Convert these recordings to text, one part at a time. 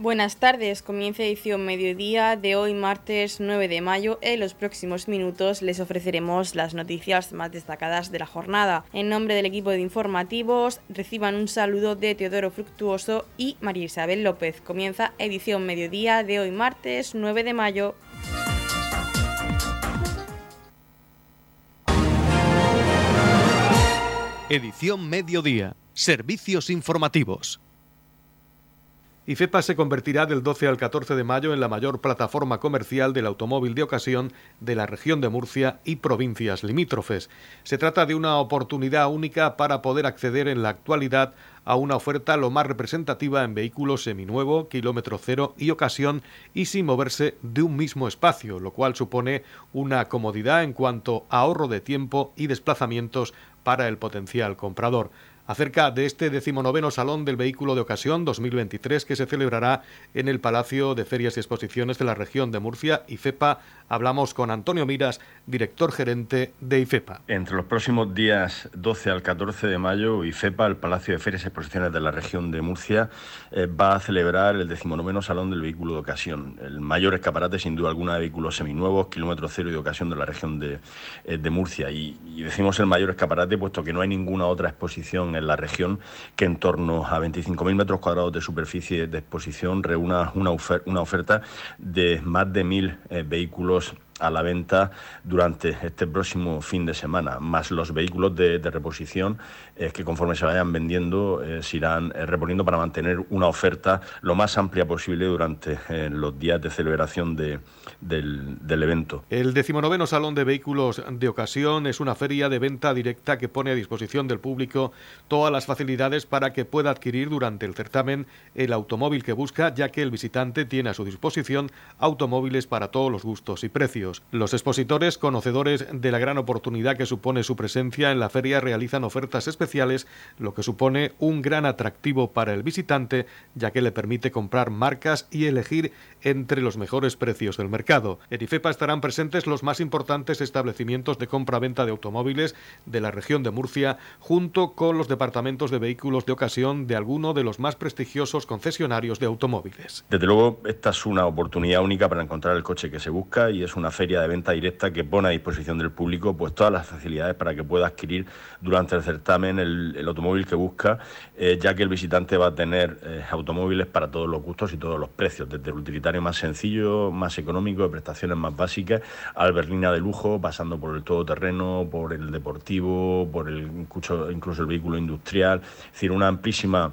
Buenas tardes, comienza edición mediodía de hoy martes 9 de mayo. En los próximos minutos les ofreceremos las noticias más destacadas de la jornada. En nombre del equipo de informativos, reciban un saludo de Teodoro Fructuoso y María Isabel López. Comienza edición mediodía de hoy martes 9 de mayo. Edición mediodía. Servicios informativos. IFEPA se convertirá del 12 al 14 de mayo en la mayor plataforma comercial del automóvil de ocasión de la región de Murcia y provincias limítrofes. Se trata de una oportunidad única para poder acceder en la actualidad a una oferta lo más representativa en vehículos seminuevo, kilómetro cero y ocasión y sin moverse de un mismo espacio, lo cual supone una comodidad en cuanto a ahorro de tiempo y desplazamientos para el potencial comprador acerca de este decimonoveno Salón del Vehículo de Ocasión 2023 que se celebrará en el Palacio de Ferias y Exposiciones de la región de Murcia, y FEPA. Hablamos con Antonio Miras, director gerente de IFEPA. Entre los próximos días 12 al 14 de mayo, IFEPA, el Palacio de Ferias y Exposiciones de la región de Murcia, eh, va a celebrar el decimonoveno Salón del Vehículo de Ocasión, el mayor escaparate sin duda alguna de vehículos seminuevos, kilómetro cero y de ocasión de la región de, eh, de Murcia. Y, y, decimos el mayor escaparate puesto que no hay ninguna otra exposición en la región que en torno a 25.000 metros cuadrados de superficie de exposición reúna una, oferta de más de mil eh, vehículos a la venta durante este próximo fin de semana, más los vehículos de, reposición eh, que conforme se vayan vendiendo eh, se irán eh, reponiendo para mantener una oferta lo más amplia posible durante los días de celebración de, del, del, evento. El decimonoveno Salón de Vehículos de Ocasión es una feria de venta directa que pone a disposición del público todas las facilidades para que pueda adquirir durante el certamen el automóvil que busca, ya que el visitante tiene a su disposición automóviles para todos los gustos y precios. Los expositores, conocedores de la gran oportunidad que supone su presencia en la feria, realizan ofertas especiales, lo que supone un gran atractivo para el visitante, ya que le permite comprar marcas y elegir entre los mejores precios del mercado. En IFEPA estarán presentes los más importantes establecimientos de compra-venta de automóviles de la región de Murcia, junto con los departamentos de vehículos de ocasión de alguno de los más prestigiosos concesionarios de automóviles. Desde luego, esta es una oportunidad única para encontrar el coche que se busca y es una feria de venta directa que pone a disposición del público pues todas las facilidades para que pueda adquirir durante el certamen el, automóvil que busca, eh, ya que el visitante va a tener eh, automóviles para todos los gustos y todos los precios, desde el utilitario más sencillo, más económico, de prestaciones más básicas, al berlina de lujo, pasando por el todoterreno, por el deportivo, por el incluso, incluso el vehículo industrial, es decir, una amplísima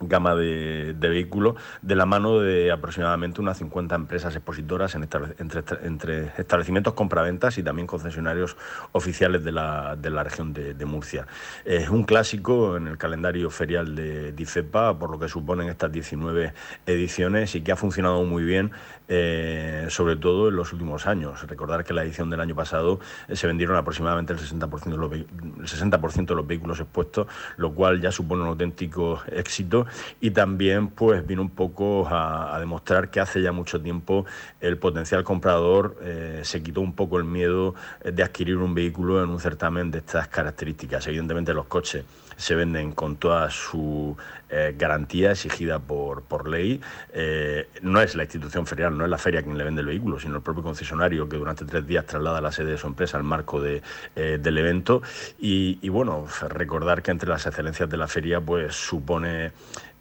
gama de, vehículos de la mano de aproximadamente unas 50 empresas expositoras en entre, entre, establecimientos compraventas y también concesionarios oficiales de la, de la región de, Murcia. Es un clásico en el calendario ferial de DICEPA, por lo que suponen estas 19 ediciones y que ha funcionado muy bien, eh, sobre todo en los últimos años. Recordar que la edición del año pasado eh, se vendieron aproximadamente el 60%, de los, el 60 de los vehículos expuestos, lo cual ya supone un auténtico éxito y también pues vino un poco a, demostrar que hace ya mucho tiempo el potencial comprador eh, se quitó un poco el miedo de adquirir un vehículo en un certamen de estas características. Evidentemente los coches se venden con toda su eh, garantía exigida por, por ley. Eh, no es la institución ferial, no es la feria quien le vende el vehículo, sino el propio concesionario que durante tres días traslada la sede de su empresa al marco de, del evento. Y, y, bueno, recordar que entre las excelencias de la feria pues supone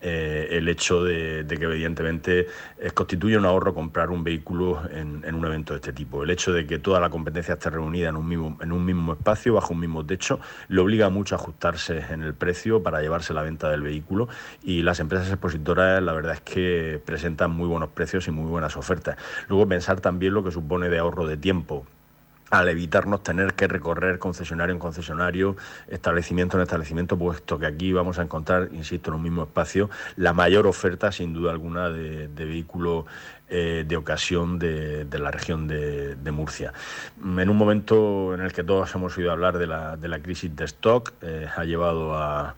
eh, el hecho de, que evidentemente eh, constituye un ahorro comprar un vehículo en, un evento de este tipo. El hecho de que toda la competencia esté reunida en un mismo, en un mismo espacio, bajo un mismo techo, le obliga mucho a ajustarse en el precio para llevarse la venta del vehículo y las empresas expositoras la verdad es que presentan muy buenos precios y muy buenas ofertas. Luego pensar también lo que supone de ahorro de tiempo al evitarnos tener que recorrer concesionario en concesionario, establecimiento en establecimiento, puesto que aquí vamos a encontrar, insisto, en un mismo espacio, la mayor oferta, sin duda alguna, de, vehículos eh, de ocasión de, la región de, Murcia. En un momento en el que todos hemos oído hablar de la, crisis de stock, eh, ha llevado a,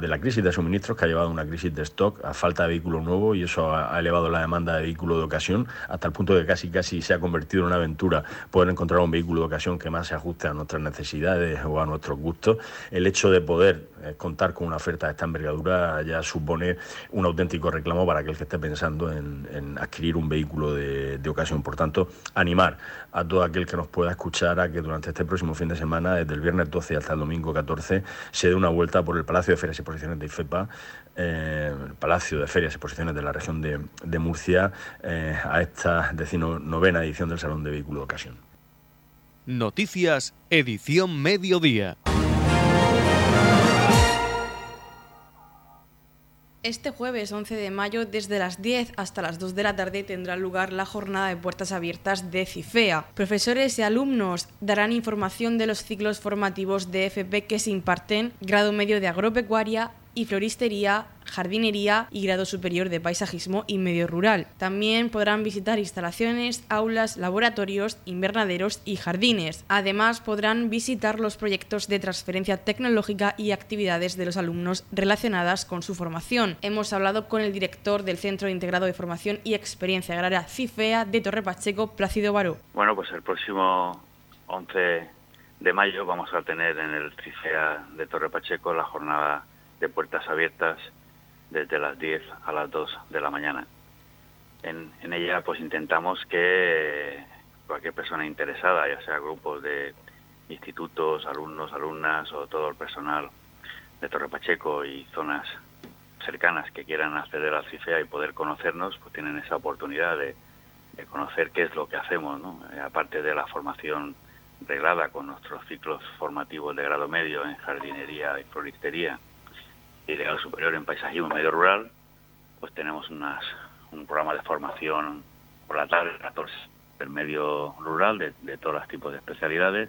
de la crisis de suministros que ha llevado a una crisis de stock, a falta de vehículos nuevos y eso ha, elevado la demanda de vehículos de ocasión hasta el punto de que casi casi se ha convertido en una aventura poder encontrar un vehículo de ocasión que más se ajuste a nuestras necesidades o a nuestros gustos. El hecho de poder eh, contar con una oferta de esta envergadura ya supone un auténtico reclamo para aquel que esté pensando en, adquirir un vehículo de, de ocasión. Por tanto, animar a todo aquel que nos pueda escuchar a que durante este próximo fin de semana, desde el viernes 12 hasta el domingo 14, se dé una vuelta por el Palacio de Ferias y Exposiciones de IFEPA, eh, el Palacio de Ferias y Exposiciones de la región de, Murcia, eh, a esta decimonovena edición del Salón de Vehículo de Ocasión. Noticias, edición mediodía. Este jueves 11 de mayo, desde las 10 hasta las 2 de la tarde, tendrá lugar la jornada de puertas abiertas de CIFEA. Profesores y alumnos darán información de los ciclos formativos de FP que se imparten, grado medio de agropecuaria, y floristería, jardinería y grado superior de paisajismo y medio rural. También podrán visitar instalaciones, aulas, laboratorios, invernaderos y jardines. Además, podrán visitar los proyectos de transferencia tecnológica y actividades de los alumnos relacionadas con su formación. Hemos hablado con el director del Centro Integrado de Formación y Experiencia Agraria CIFEA de Torre Pacheco, Plácido Baró. Bueno, pues el próximo 11 de mayo vamos a tener en el CIFEA de Torre Pacheco la jornada de puertas abiertas desde las 10 a las 2 de la mañana. En, ella pues intentamos que cualquier persona interesada, ya sea grupos de institutos, alumnos, alumnas o todo el personal de Torre Pacheco y zonas cercanas que quieran acceder al CIFEA y poder conocernos, pues tienen esa oportunidad de, conocer qué es lo que hacemos, ¿no? Eh, aparte de la formación reglada con nuestros ciclos formativos de grado medio en jardinería y floristería, de grado superior en paisajismo medio rural, pues tenemos unas, un programa de formación por la tarde, 14 del medio rural, de, todos los tipos de especialidades,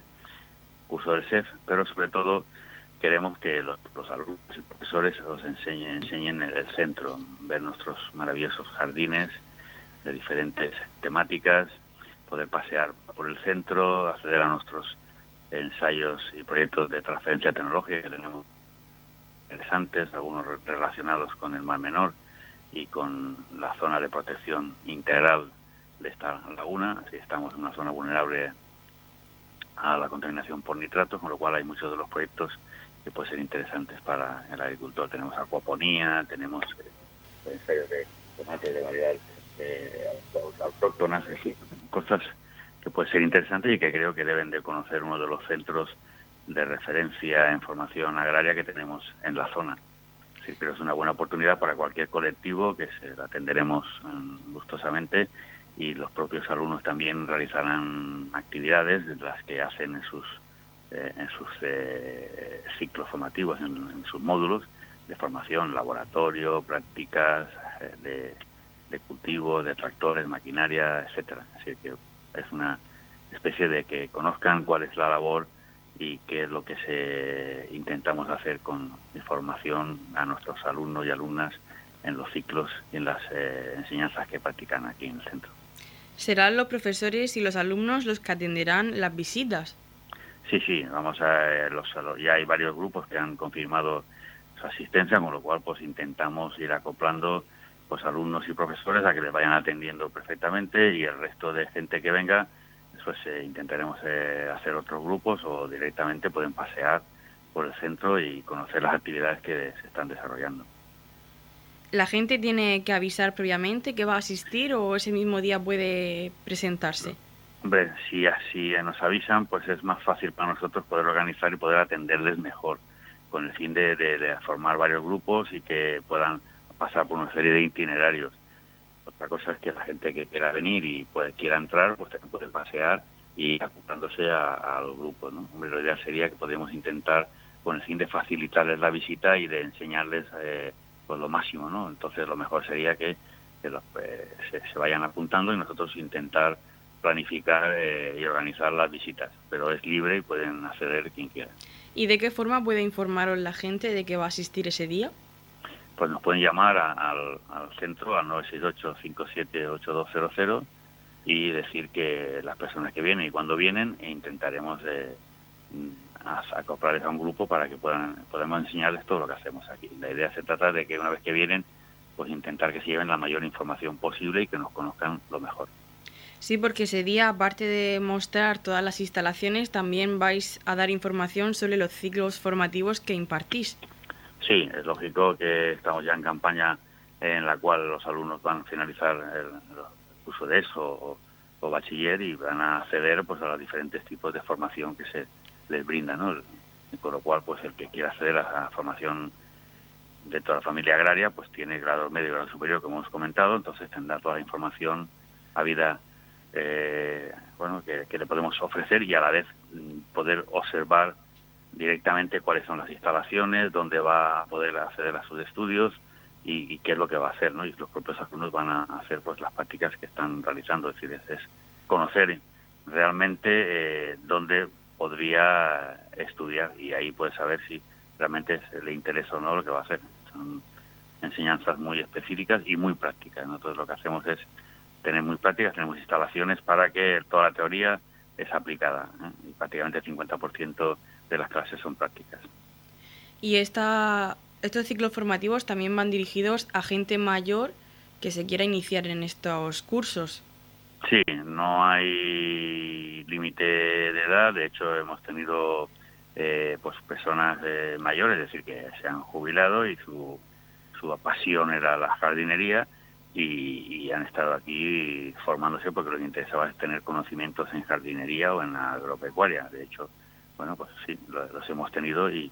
curso del CEF, pero sobre todo queremos que los, alumnos y profesores os enseñen, enseñen el, centro, ver nuestros maravillosos jardines de diferentes temáticas, poder pasear por el centro, acceder a nuestros ensayos y proyectos de transferencia tecnológica que tenemos interesantes, algunos relacionados con el Mar Menor y con la zona de protección integral de esta laguna. Así estamos en una zona vulnerable a la contaminación por nitratos, con lo cual hay muchos de los proyectos que pueden ser interesantes para el agricultor. Tenemos acuaponía, tenemos eh, ensayos de tomate de variedades eh, autóctonas, cosas que pueden ser interesantes y que creo que deben de conocer uno de los centros de referencia en formación agraria que tenemos en la zona. Sí, pero es una buena oportunidad para cualquier colectivo que se atenderemos mm, gustosamente y los propios alumnos también realizarán actividades de las que hacen en sus eh, en sus eh, ciclos formativos, en, sus módulos de formación, laboratorio, prácticas eh, de, de cultivo, de tractores, maquinaria, etcétera. Así que es una especie de que conozcan cuál es la labor y qué es lo que se intentamos hacer con información a nuestros alumnos y alumnas en los ciclos y en las eh, enseñanzas que practican aquí en el centro. ¿Serán los profesores y los alumnos los que atenderán las visitas? Sí, sí, vamos a eh, los, ya hay varios grupos que han confirmado su asistencia, con lo cual pues intentamos ir acoplando pues alumnos y profesores a que les vayan atendiendo perfectamente y el resto de gente que venga pues eh, intentaremos eh, hacer otros grupos o directamente pueden pasear por el centro y conocer las actividades que se están desarrollando. ¿La gente tiene que avisar previamente que va a asistir o ese mismo día puede presentarse? Hombre, si así nos avisan, pues es más fácil para nosotros poder organizar y poder atenderles mejor, con el fin de formar varios grupos y que puedan pasar por una serie de itinerarios otra cosa es que la gente que quiera venir y quiera entrar, pues también puede pasear y acoplándose al grupo. ¿no? Hombre, la idea sería que podemos intentar con el fin de facilitarles la visita y de enseñarles eh, pues lo máximo. ¿no? Entonces lo mejor sería que, eh, se, vayan apuntando y nosotros intentar planificar eh, y organizar las visitas. Pero es libre y pueden acceder quien quiera. ¿Y de qué forma puede informaros la gente de que va a asistir ese día? Pues nos pueden llamar al, centro al 968-578200 y decir que las personas que vienen y cuando vienen e intentaremos a acoplarles a un grupo para que puedan podamos enseñarles todo lo que hacemos aquí. La idea se trata de que una vez que vienen, pues intentar que se lleven la mayor información posible y que nos conozcan lo mejor. Sí, porque ese día, aparte de mostrar todas las instalaciones, también vais a dar información sobre los ciclos formativos que impartís. Sí, es lógico que estamos ya en campaña en la cual los alumnos van a finalizar el, curso de eso o, bachiller y van a acceder pues a los diferentes tipos de formación que se les brinda, ¿no? Con lo cual, pues el que quiera acceder a la formación de toda la familia agraria, pues tiene grado medio y grado superior, como hemos comentado, entonces tendrá toda la información a vida eh, bueno, que, le podemos ofrecer y a la vez mm, poder observar directamente cuáles son las instalaciones, dónde va a poder acceder a sus estudios y, qué es lo que va a hacer, ¿no? Y los propios alumnos van a hacer pues las prácticas que están realizando, es decir, es, conocer realmente eh, dónde podría estudiar y ahí puede saber si realmente le interesa o no lo que va a hacer. Son enseñanzas muy específicas y muy prácticas. Nosotros lo que hacemos es tener muy prácticas, tenemos instalaciones para que toda la teoría es aplicada ¿eh? y prácticamente el 50% de las clases son prácticas. Y esta, estos ciclos formativos también van dirigidos a gente mayor que se quiera iniciar en estos cursos. Sí, no hay límite de edad, de hecho hemos tenido eh, pues personas eh, mayores, es decir, que se han jubilado y su, su pasión era la jardinería y, han estado aquí formándose porque lo que interesaba es tener conocimientos en jardinería o en agropecuaria. De hecho, bueno, pues sí, los hemos tenido y,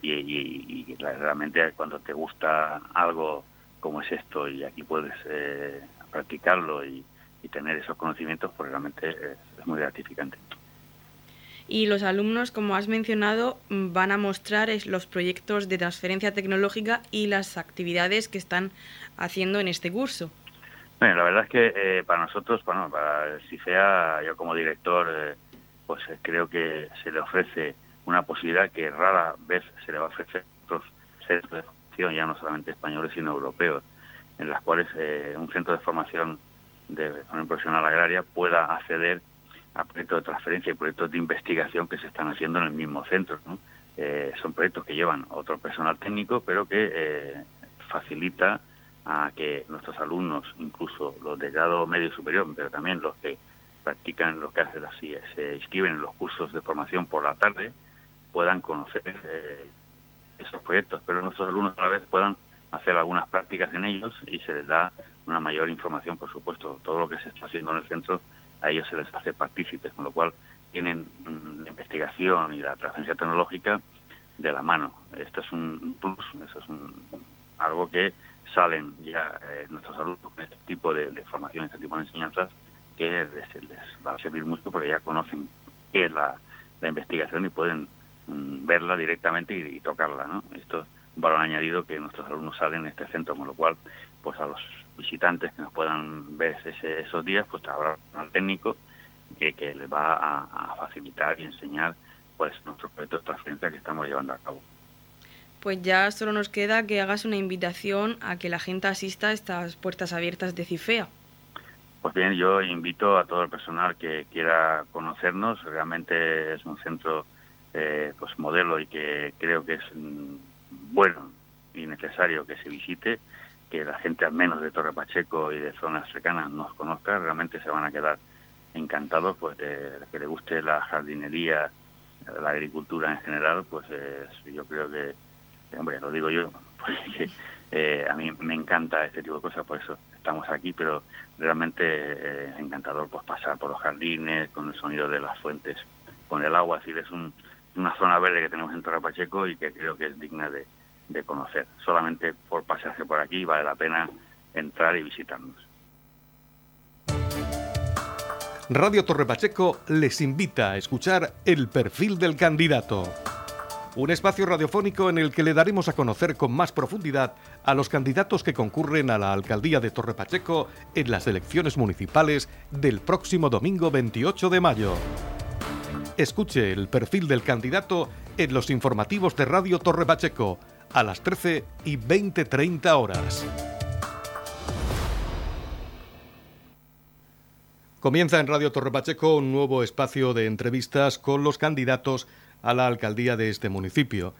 y, realmente cuando te gusta algo como es esto y aquí puedes eh, practicarlo y, tener esos conocimientos, pues realmente es muy gratificante. Y los alumnos, como has mencionado, van a mostrar los proyectos de transferencia tecnológica y las actividades que están haciendo en este curso? Bueno, la verdad es que eh, para nosotros, bueno, para el CIFEA, yo como director, eh, pues eh, creo que se le ofrece una posibilidad que rara vez se le va a ofrecer a otros centros de formación, ya no solamente españoles, sino europeos, en las cuales un centro de formación de formación profesional agraria pueda acceder a proyectos de transferencia y proyectos de investigación que se están haciendo en el mismo centro. son proyectos que llevan otro personal técnico, pero que facilita a que nuestros alumnos, incluso los de grado medio superior, pero también los que practican lo que hacen así, se inscriben en los cursos de formación por la tarde, puedan conocer eh, esos proyectos, pero nuestros alumnos a la vez puedan hacer algunas prácticas en ellos y se les da una mayor información, por supuesto, todo lo que se está haciendo en el centro, a ellos se les hace partícipes, con lo cual tienen mm, la investigación y la transferencia tecnológica de la mano. Esto es un plus, eso es un, algo que salen ya eh, nuestros alumnos con este tipo de, formación, este tipo de enseñanzas, que les, va a servir mucho porque ya conocen qué es la, investigación y pueden mm, verla directamente y, tocarla. ¿no? Esto es un valor añadido que nuestros alumnos salen en este centro, con lo cual, pues a los visitantes que nos puedan ver esos días, pues habrá un técnico que, que les va a, a facilitar y enseñar pues nuestros proyectos de transferencia que estamos llevando a cabo pues ya solo nos queda que hagas una invitación a que la gente asista a estas puertas abiertas de CIFEA. Pues bien, yo invito a todo el personal que quiera conocernos. Realmente es un centro eh, pues modelo y que creo que es mm, bueno y necesario que se visite, que la gente al menos de Torre Pacheco y de zonas cercanas nos conozca. Realmente se van a quedar encantados, pues que le guste la jardinería, la agricultura en general, pues yo creo que hombre, lo digo yo, porque eh, a mí me encanta este tipo de cosas, por eso estamos aquí, pero realmente eh, encantador pues pasar por los jardines, con el sonido de las fuentes, con el agua, así es una zona verde que tenemos en Torre Pacheco y que creo que es digna de, de conocer. Solamente por pasearse por aquí vale la pena entrar y visitarnos. Radio Torre Pacheco les invita a escuchar el perfil del candidato un espacio radiofónico en el que le daremos a conocer con más profundidad a los candidatos que concurren a la alcaldía de Torre Pacheco en las elecciones municipales del próximo domingo 28 de mayo. Escuche el perfil del candidato en los informativos de Radio Torre Pacheco a las 13 y 20.30 horas. Comienza en Radio Torre Pacheco un nuevo espacio de entrevistas con los candidatos a la alcaldía de este municipio.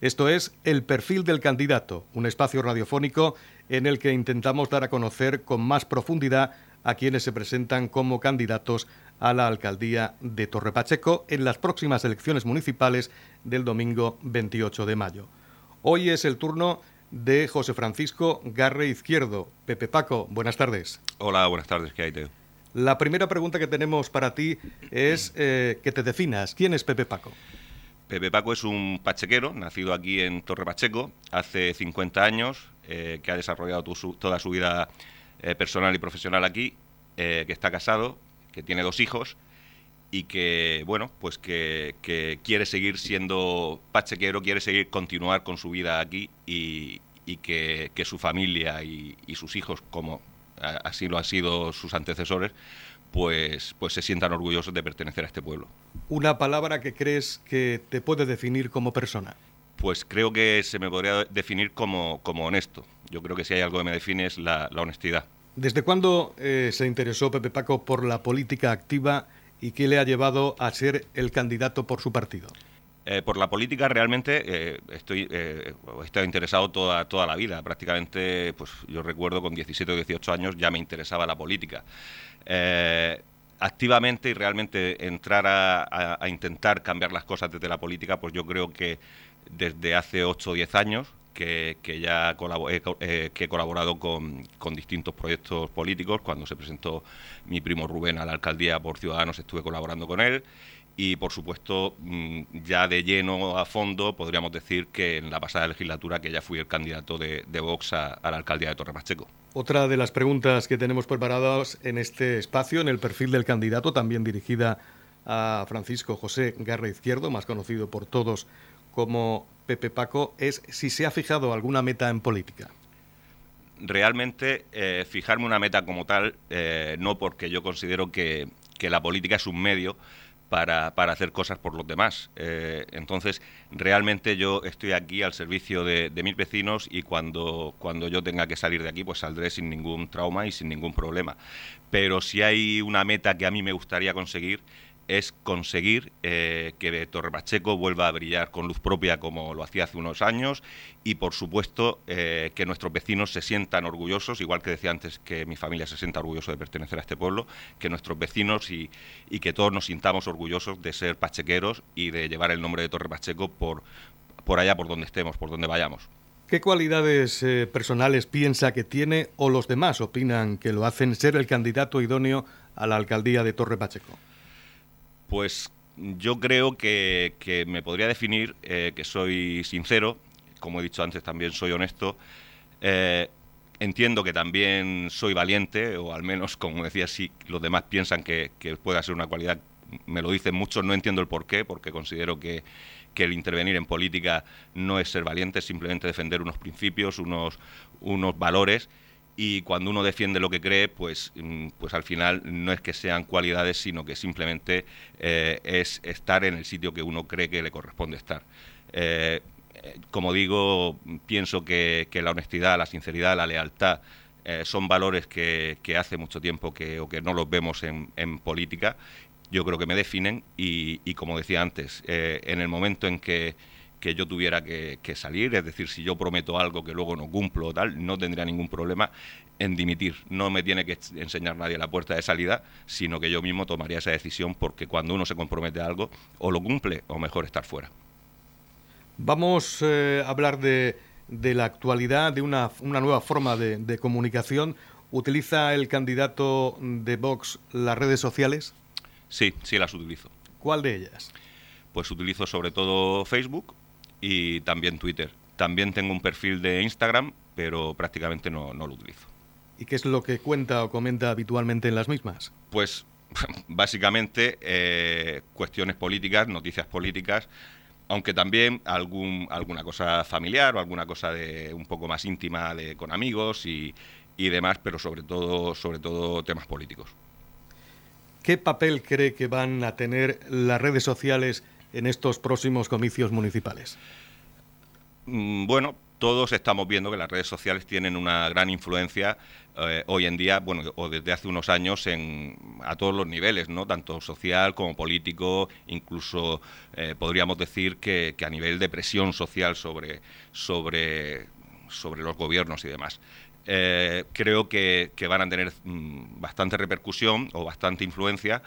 Esto es El perfil del candidato, un espacio radiofónico en el que intentamos dar a conocer con más profundidad a quienes se presentan como candidatos a la alcaldía de Torrepacheco en las próximas elecciones municipales del domingo 28 de mayo. Hoy es el turno de José Francisco Garre Izquierdo. Pepe Paco, buenas tardes. Hola, buenas tardes, ¿qué hay, Teo? La primera pregunta que tenemos para ti es eh, que te definas. ¿Quién es Pepe Paco? Pepe Paco es un pachequero, nacido aquí en Torre Pacheco hace 50 años, eh, que ha desarrollado toda su vida eh, personal y profesional aquí, que está casado, que tiene dos hijos y que, bueno, pues que, quiere seguir siendo pachequero, quiere seguir continuar con su vida aquí y, que, su familia y, y sus hijos, como así lo han sido sus antecesores, pues, pues se sientan orgullosos de pertenecer a este pueblo. ¿Una palabra que crees que te puede definir como persona? Pues creo que se me podría definir como, como honesto. Yo creo que si hay algo que me define es la, honestidad. ¿Desde cuándo eh, se interesó Pepe Paco por la política activa y qué le ha llevado a ser el candidato por su partido? Eh, por la política realmente eh, estoy eh, he estado interesado toda, toda la vida. Prácticamente, pues yo recuerdo con 17 o 18 años ya me interesaba la política. Activamente y realmente entrar a, intentar cambiar las cosas desde la política, pues yo creo que desde hace 8 o 10 años que, ya que he colaborado con, con, distintos proyectos políticos. Cuando se presentó mi primo Rubén a la alcaldía por Ciudadanos estuve colaborando con él y por supuesto mm, ya de lleno a fondo podríamos decir que en la pasada legislatura que ya fui el candidato de, Vox a, la alcaldía de Torre Pacheco. Otra de las preguntas que tenemos preparadas en este espacio, en el perfil del candidato, también dirigida a Francisco José Garra Izquierdo, más conocido por todos como Pepe Paco, es si se ha fijado alguna meta en política. Realmente eh, fijarme una meta como tal, eh, no porque yo considero que, que la política es un medio, para, hacer cosas por los demás. Eh, entonces, realmente yo estoy aquí al servicio de, de, mis vecinos y cuando, cuando yo tenga que salir de aquí, pues saldré sin ningún trauma y sin ningún problema. Pero si hay una meta que a mí me gustaría conseguir, es conseguir eh, que Torre Pacheco vuelva a brillar con luz propia como lo hacía hace unos años y por supuesto eh, que nuestros vecinos se sientan orgullosos, igual que decía antes que mi familia se sienta orgulloso de pertenecer a este pueblo, que nuestros vecinos y, que todos nos sintamos orgullosos de ser pachequeros y de llevar el nombre de Torre Pacheco por, por allá por donde estemos, por donde vayamos. ¿Qué cualidades eh, personales piensa que tiene o los demás opinan que lo hacen ser el candidato idóneo a la alcaldía de Torre Pacheco? Pues yo creo que, me podría definir eh, que soy sincero, como he dicho antes también soy honesto. Eh, entiendo que también soy valiente, o al menos, como decía, si los demás piensan que, pueda ser una cualidad, me lo dicen muchos, no entiendo el por qué, porque considero que, el intervenir en política no es ser valiente, es simplemente defender unos principios, unos, unos valores y cuando uno defiende lo que cree, pues, mm, pues al final no es que sean cualidades, sino que simplemente eh, es estar en el sitio que uno cree que le corresponde estar. Eh, como digo, pienso que, la honestidad, la sinceridad, la lealtad eh, son valores que, hace mucho tiempo que, o que no los vemos en, política. Yo creo que me definen y, y como decía antes, en el momento en que que yo tuviera que, salir, es decir, si yo prometo algo que luego no cumplo o tal, no tendría ningún problema en dimitir. No me tiene que enseñar nadie la puerta de salida, sino que yo mismo tomaría esa decisión porque cuando uno se compromete a algo, o lo cumple o mejor estar fuera. Vamos eh, a hablar de, la actualidad, de una, nueva forma de, de comunicación. ¿Utiliza el candidato de Vox las redes sociales? Sí, sí las utilizo. ¿Cuál de ellas? Pues utilizo sobre todo Facebook, y también Twitter. También tengo un perfil de Instagram, pero prácticamente no, lo utilizo. ¿Y qué es lo que cuenta o comenta habitualmente en las mismas? Pues básicamente eh, cuestiones políticas, noticias políticas, aunque también algún, alguna cosa familiar o alguna cosa de un poco más íntima de, con amigos y, y demás, pero sobre todo, sobre todo temas políticos. ¿Qué papel cree que van a tener las redes sociales en estos próximos comicios municipales? Mm, bueno, todos estamos viendo que las redes sociales tienen una gran influencia eh, hoy en día, bueno, o desde hace unos años en, a todos los niveles, ¿no? Tanto social como político, incluso eh, podríamos decir que, a nivel de presión social sobre, sobre, sobre los gobiernos y demás. Eh, creo que, van a tener mm, bastante repercusión o bastante influencia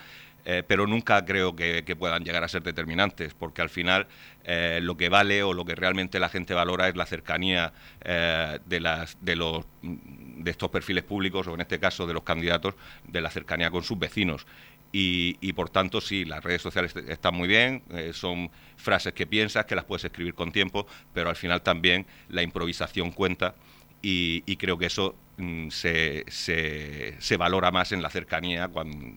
eh, pero nunca creo que, puedan llegar a ser determinantes, porque al final eh, lo que vale o lo que realmente la gente valora es la cercanía eh, de, las, de, los, de estos perfiles públicos, o en este caso de los candidatos, de la cercanía con sus vecinos. Y, por tanto, sí, las redes sociales están muy bien, son frases que piensas, que las puedes escribir con tiempo, pero al final también la improvisación cuenta y, creo que eso mm, se, se, valora más en la cercanía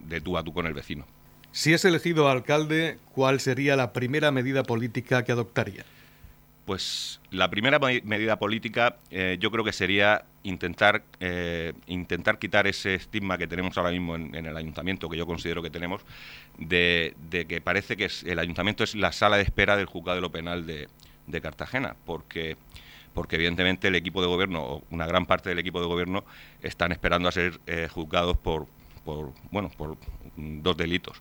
de tú a tú con el vecino. Si es elegido alcalde, ¿cuál sería la primera medida política que adoptaría? Pues la primera medida política eh, yo creo que sería intentar, eh, intentar quitar ese estigma que tenemos ahora mismo en, el ayuntamiento, que yo considero que tenemos, de, que parece que el ayuntamiento es la sala de espera del juzgado de lo penal de, Cartagena, porque porque evidentemente el equipo de gobierno, o una gran parte del equipo de gobierno, están esperando a ser eh, juzgados por, por, bueno, por dos delitos.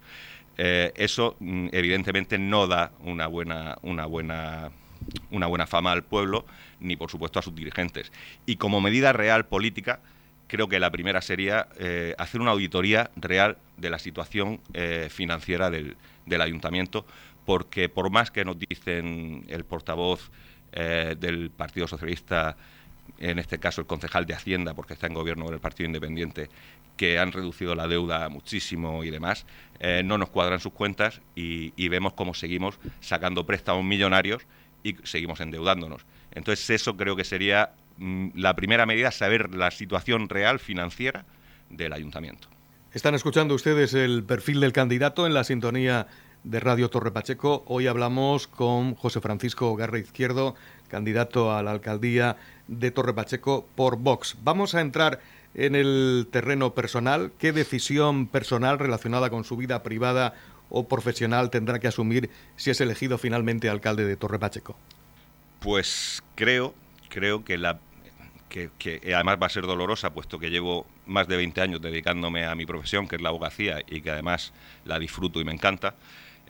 Eh, eso mm, evidentemente no da una buena, una buena una buena fama al pueblo ni por supuesto a sus dirigentes. Y como medida real política, creo que la primera sería eh, hacer una auditoría real de la situación eh, financiera del, del, ayuntamiento, porque por más que nos dicen el portavoz del Partido Socialista, en este caso el concejal de Hacienda, porque está en gobierno del Partido Independiente, que han reducido la deuda muchísimo y demás, eh, no nos cuadran sus cuentas y, vemos cómo seguimos sacando préstamos millonarios y seguimos endeudándonos. Entonces eso creo que sería mm, la primera medida, saber la situación real financiera del ayuntamiento. Están escuchando ustedes el perfil del candidato en la sintonía de Radio Torre Pacheco. Hoy hablamos con José Francisco Garra Izquierdo, candidato a la alcaldía de Torre Pacheco por Vox. Vamos a entrar en el terreno personal? ¿Qué decisión personal relacionada con su vida privada o profesional tendrá que asumir si es elegido finalmente alcalde de Torre Pacheco? Pues creo, creo que la que, además va a ser dolorosa, puesto que llevo más de 20 años dedicándome a mi profesión, que es la abogacía, y que además la disfruto y me encanta,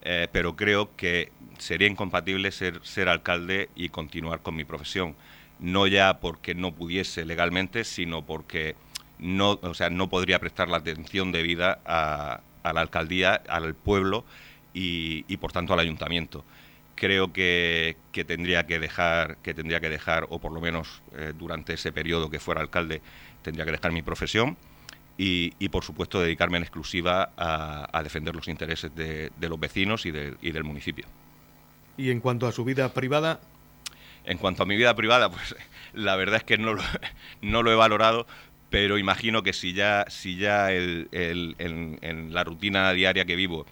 eh, pero creo que sería incompatible ser, ser alcalde y continuar con mi profesión. No ya porque no pudiese legalmente, sino porque no, o sea, no podría prestar la atención debida a, la alcaldía, al pueblo y, y, por tanto al ayuntamiento. Creo que, que, tendría que dejar, que tendría que dejar, o por lo menos eh, durante ese periodo que fuera alcalde, tendría que dejar mi profesión y, y por supuesto dedicarme en exclusiva a, a defender los intereses de, de los vecinos y, de, y del municipio. ¿Y en cuanto a su vida privada? En cuanto a mi vida privada, pues la verdad es que no lo, no lo he valorado pero imagino que si ya, si ya el, en, la rutina diaria que vivo,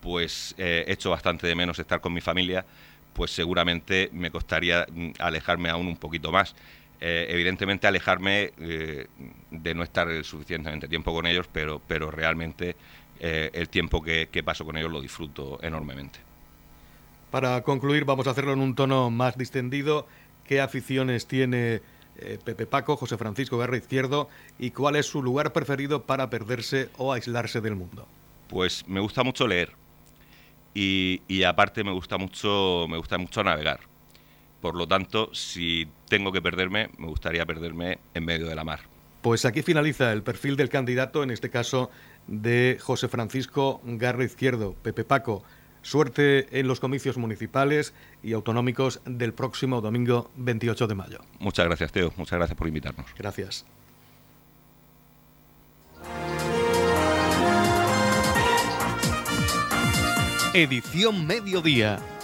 pues eh, echo bastante de menos estar con mi familia, pues seguramente me costaría mm, alejarme aún un poquito más. Eh, evidentemente alejarme eh, de no estar suficientemente tiempo con ellos, pero, pero realmente el tiempo que paso con ellos lo disfruto enormemente. Para concluir, vamos a hacerlo en un tono más distendido. ¿Qué aficiones tiene eh, Pepe Paco, José Francisco Guerra Izquierdo, y cuál es su lugar preferido para perderse o aislarse del mundo. Pues me gusta mucho leer y, aparte me gusta mucho, me gusta mucho navegar. Por lo tanto, si tengo que perderme, me gustaría perderme en medio de la mar. Pues aquí finaliza el perfil del candidato, en este caso de José Francisco Garra Izquierdo, Pepe Paco. Suerte en los comicios municipales y autonómicos del próximo domingo 28 de mayo. Muchas gracias, Teo. Muchas gracias por invitarnos. Gracias. Edición Mediodía,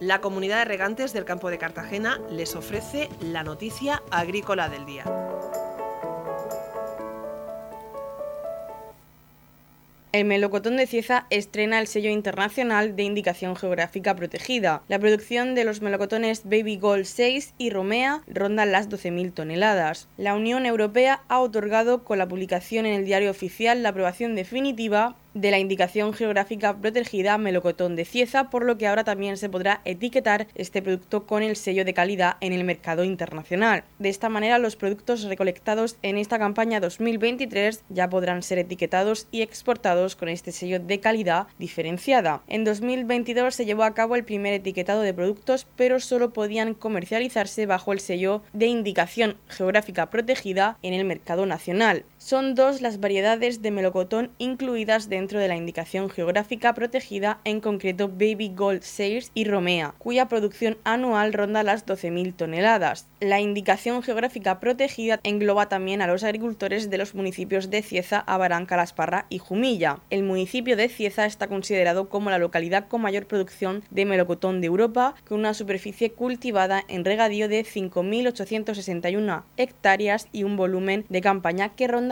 La comunidad de regantes del campo de Cartagena les ofrece la noticia agrícola del día. El melocotón de Cieza estrena el sello internacional de indicación geográfica protegida. La producción de los melocotones Baby Gold 6 y Romea ronda las 12.000 toneladas. La Unión Europea ha otorgado con la publicación en el diario oficial la aprobación definitiva de la indicación geográfica protegida melocotón de Cieza, por lo que ahora también se podrá etiquetar este producto con el sello de calidad en el mercado internacional. De esta manera, los productos recolectados en esta campaña 2023 ya podrán ser etiquetados y exportados con este sello de calidad diferenciada. En 2022 se llevó a cabo el primer etiquetado de productos, pero solo podían comercializarse bajo el sello de indicación geográfica protegida en el mercado nacional. Son dos las variedades de melocotón incluidas dentro de la indicación geográfica protegida, en concreto Baby Gold 6 y Romea, cuya producción anual ronda las 12.000 toneladas. La indicación geográfica protegida engloba también a los agricultores de los municipios de Cieza, Abaranca, Lasparra y Jumilla. El municipio de Cieza está considerado como la localidad con mayor producción de melocotón de Europa, con una superficie cultivada en regadío de 5.861 hectáreas y un volumen de campaña que ronda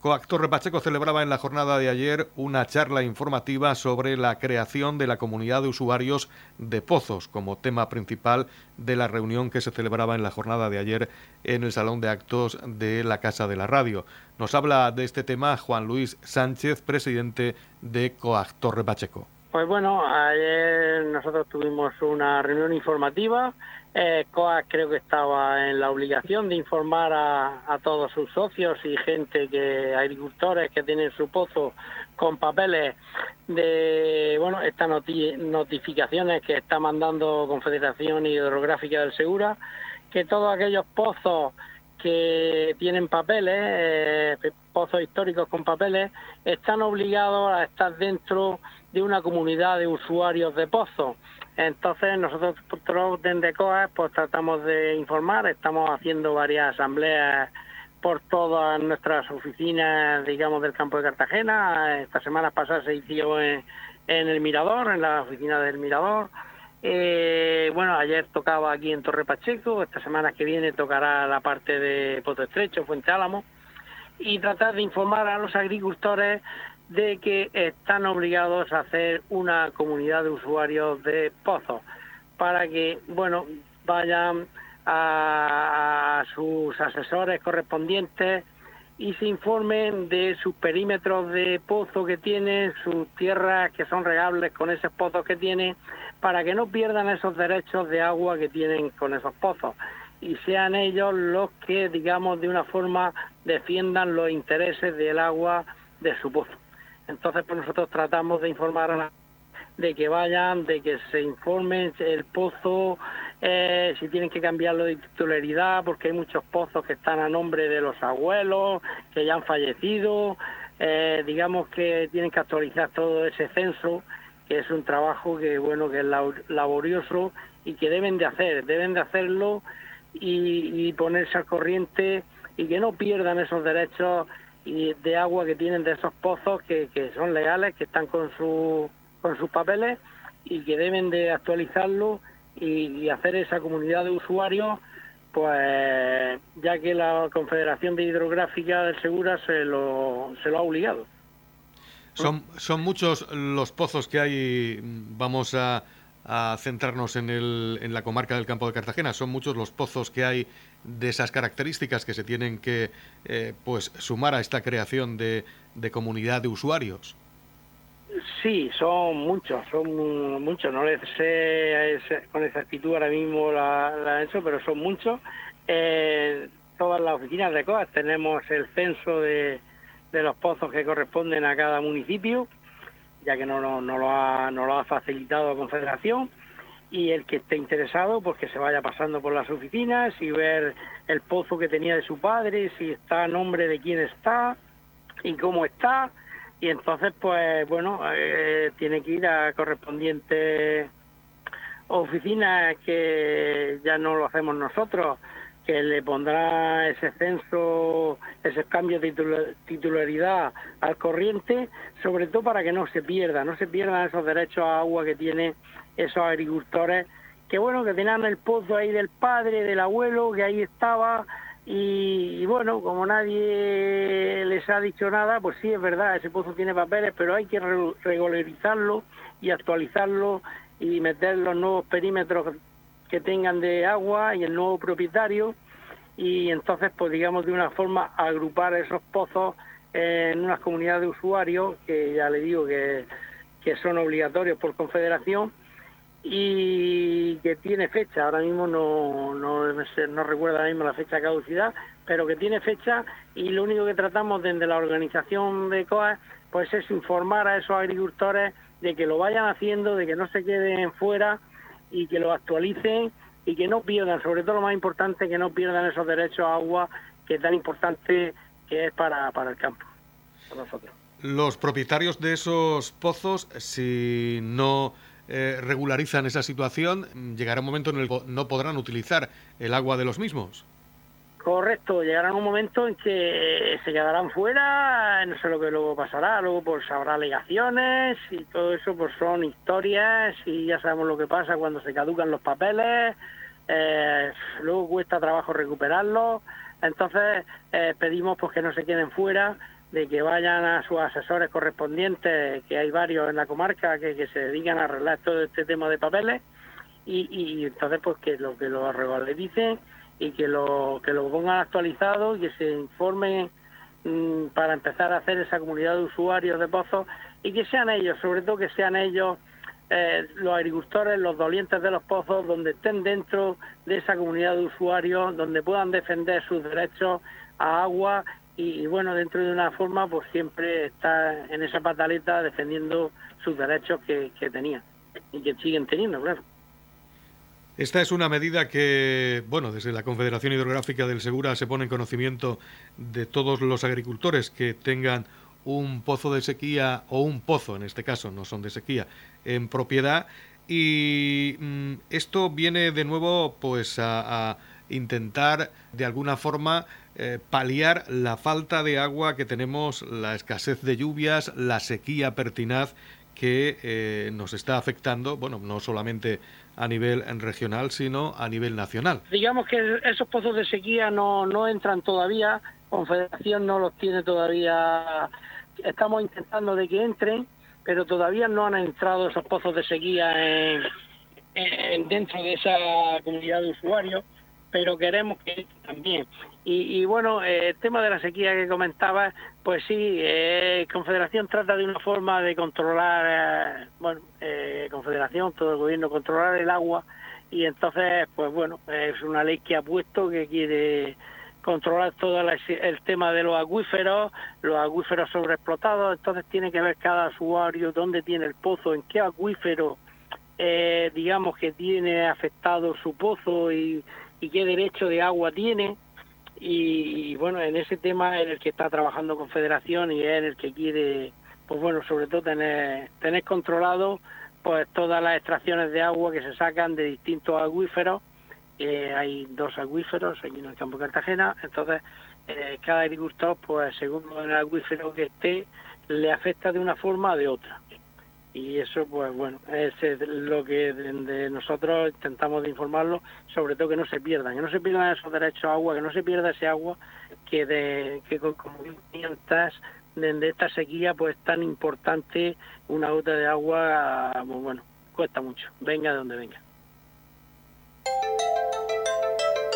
Coactor Pacheco celebraba en la jornada de ayer una charla informativa sobre la creación de la comunidad de usuarios de pozos como tema principal de la reunión que se celebraba en la jornada de ayer en el Salón de Actos de la Casa de la Radio. Nos habla de este tema Juan Luis Sánchez, presidente de Coactor Pacheco. Pues bueno, ayer nosotros tuvimos una reunión informativa. Eh, creo que estaba en la obligación de informar a, todos sus socios y gente que agricultores que tienen su pozo con papeles de bueno estas notificaciones que está mandando Confederación Hidrográfica del Segura que todos aquellos pozos que tienen papeles eh, pozos históricos con papeles están obligados a estar dentro de una comunidad de usuarios de pozos entonces nosotros desde COA pues tratamos de informar, estamos haciendo varias asambleas por todas nuestras oficinas, digamos, del campo de Cartagena. Esta semana pasada se hizo en, el Mirador, en la oficina del Mirador. Eh, bueno, ayer tocaba aquí en Torre Pacheco, esta semana que viene tocará la parte de Poto Estrecho, Fuente Álamo, y tratar de informar a los agricultores de que están obligados a hacer una comunidad de usuarios de pozos para que, bueno, vayan a, sus asesores correspondientes y se informen de sus perímetros de pozo que tienen, sus tierras que son regables con esos pozos que tienen, para que no pierdan esos derechos de agua que tienen con esos pozos y sean ellos los que, digamos, de una forma defiendan los intereses del agua de su pozo. Entonces, pues nosotros tratamos de informar a la de que vayan, de que se informen el pozo, eh, si tienen que cambiarlo de titularidad, porque hay muchos pozos que están a nombre de los abuelos, que ya han fallecido, eh, digamos que tienen que actualizar todo ese censo, que es un trabajo que bueno que es laborioso y que deben de hacer, deben de hacerlo y, y ponerse al corriente y que no pierdan esos derechos y de agua que tienen de esos pozos que, que son legales, que están con, su, con sus papeles y que deben de actualizarlo y, hacer esa comunidad de usuarios, pues ya que la Confederación de Hidrográfica del Segura se lo, se lo ha obligado. Son, son muchos los pozos que hay, vamos a, a centrarnos en, el, en la comarca del Campo de Cartagena, son muchos los pozos que hay de esas características que se tienen que eh, pues sumar a esta creación de, de, comunidad de usuarios? Sí, son muchos, son muchos. No les sé con exactitud ahora mismo la, la eso, pero son muchos. Eh, todas las oficinas de COAS tenemos el censo de, de los pozos que corresponden a cada municipio, ya que no, no, no, lo, ha, no lo ha facilitado la Confederación y el que esté interesado pues que se vaya pasando por las oficinas y ver el pozo que tenía de su padre, si está a nombre de quién está y cómo está. Y entonces pues bueno eh, tiene que ir a correspondientes oficinas que ya no lo hacemos nosotros, que le pondrá ese censo, ese cambio de titularidad al corriente, sobre todo para que no se pierda, no se pierdan esos derechos a agua que tienen esos agricultores, que bueno, que tenían el pozo ahí del padre, del abuelo, que ahí estaba, y, bueno, como nadie les ha dicho nada, pues sí es verdad, ese pozo tiene papeles, pero hay que regularizarlo y actualizarlo y meter los nuevos perímetros que tengan de agua y el nuevo propietario. Y entonces pues digamos de una forma agrupar esos pozos en unas comunidades de usuarios que ya le digo que, que son obligatorios por confederación y que tiene fecha, ahora mismo no, no, no recuerdo ahora mismo la fecha de caducidad, pero que tiene fecha y lo único que tratamos desde la organización de COA pues es informar a esos agricultores de que lo vayan haciendo, de que no se queden fuera y que lo actualicen y que no pierdan, sobre todo lo más importante, que no pierdan esos derechos a agua que es tan importante que es para, para el campo, para nosotros. Los propietarios de esos pozos, si no eh, regularizan esa situación, llegará un momento en el que no podrán utilizar el agua de los mismos. Correcto, llegará un momento en que se quedarán fuera, no sé lo que luego pasará, luego pues habrá alegaciones y todo eso pues son historias y ya sabemos lo que pasa cuando se caducan los papeles, eh, luego cuesta trabajo recuperarlos, entonces eh, pedimos pues que no se queden fuera de que vayan a sus asesores correspondientes, que hay varios en la comarca que, que se dedican a arreglar todo este tema de papeles, y, y entonces pues que lo que los dicen y que lo, que lo pongan actualizado y que se informen mm, para empezar a hacer esa comunidad de usuarios de pozos y que sean ellos, sobre todo que sean ellos eh, los agricultores, los dolientes de los pozos, donde estén dentro de esa comunidad de usuarios, donde puedan defender sus derechos a agua y, bueno, dentro de una forma, pues siempre está en esa pataleta defendiendo sus derechos que, que tenían y que siguen teniendo, claro. Esta es una medida que, bueno, desde la Confederación Hidrográfica del Segura se pone en conocimiento de todos los agricultores que tengan un pozo de sequía o un pozo, en este caso, no son de sequía, en propiedad. Y mm, esto viene de nuevo pues a intentar de alguna forma eh, paliar la falta de agua que tenemos, la escasez de lluvias, la sequía pertinaz que eh, nos está afectando, bueno, no solamente a nivel regional, sino a nivel nacional. Digamos que esos pozos de sequía no, no entran todavía, Confederación no los tiene todavía, estamos intentando de que entren, pero todavía no han entrado esos pozos de sequía en dentro de esa comunidad de usuarios pero queremos que también. Y, bueno, eh, el tema de la sequía que comentaba, pues sí, eh, Confederación trata de una forma de controlar, eh, bueno, Confederación, todo el gobierno, controlar el agua y entonces, pues bueno, es una ley que ha puesto que quiere controlar todo el tema de los acuíferos, los acuíferos sobreexplotados, entonces tiene que ver cada usuario dónde tiene el pozo, en qué acuífero, digamos que tiene afectado su pozo y, y qué derecho de agua tiene. Y, bueno, en ese tema en el que está trabajando Confederación y es en el que quiere, pues bueno, sobre todo tener, tener controlado pues todas las extracciones de agua que se sacan de distintos acuíferos. Eh, hay dos acuíferos aquí en el campo de Cartagena, entonces eh, cada agricultor, pues según el acuífero que esté, le afecta de una forma o de otra y eso pues bueno es lo que de, nosotros intentamos de informarlo sobre todo que no se pierdan que no se pierdan esos derechos a agua que no se pierda ese agua que de que como mientras de esta sequía pues tan importante una gota de agua pues, bueno cuesta mucho. Venga de donde venga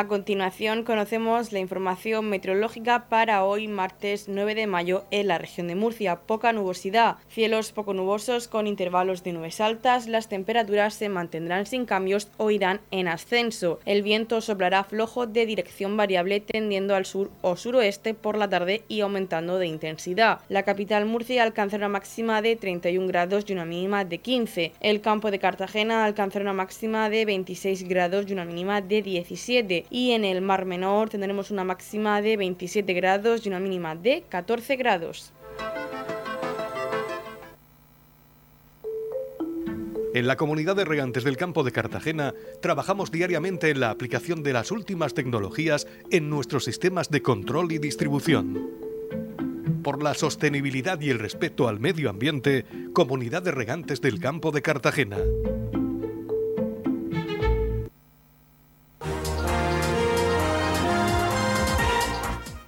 A continuación conocemos la información meteorológica para hoy martes 9 de mayo en la región de Murcia. Poca nubosidad, cielos poco nubosos con intervalos de nubes altas, las temperaturas se mantendrán sin cambios o irán en ascenso. El viento soplará flojo de dirección variable tendiendo al sur o suroeste por la tarde y aumentando de intensidad. La capital Murcia alcanzará una máxima de 31 grados y una mínima de 15. El campo de Cartagena alcanzará una máxima de 26 grados y una mínima de 17 y en el Mar Menor tendremos una máxima de 27 grados y una mínima de 14 grados. En la comunidad de regantes del campo de Cartagena trabajamos diariamente en la aplicación de las últimas tecnologías en nuestros sistemas de control y distribución. Por la sostenibilidad y el respeto al medio ambiente, Comunidad de Regantes del Campo de Cartagena.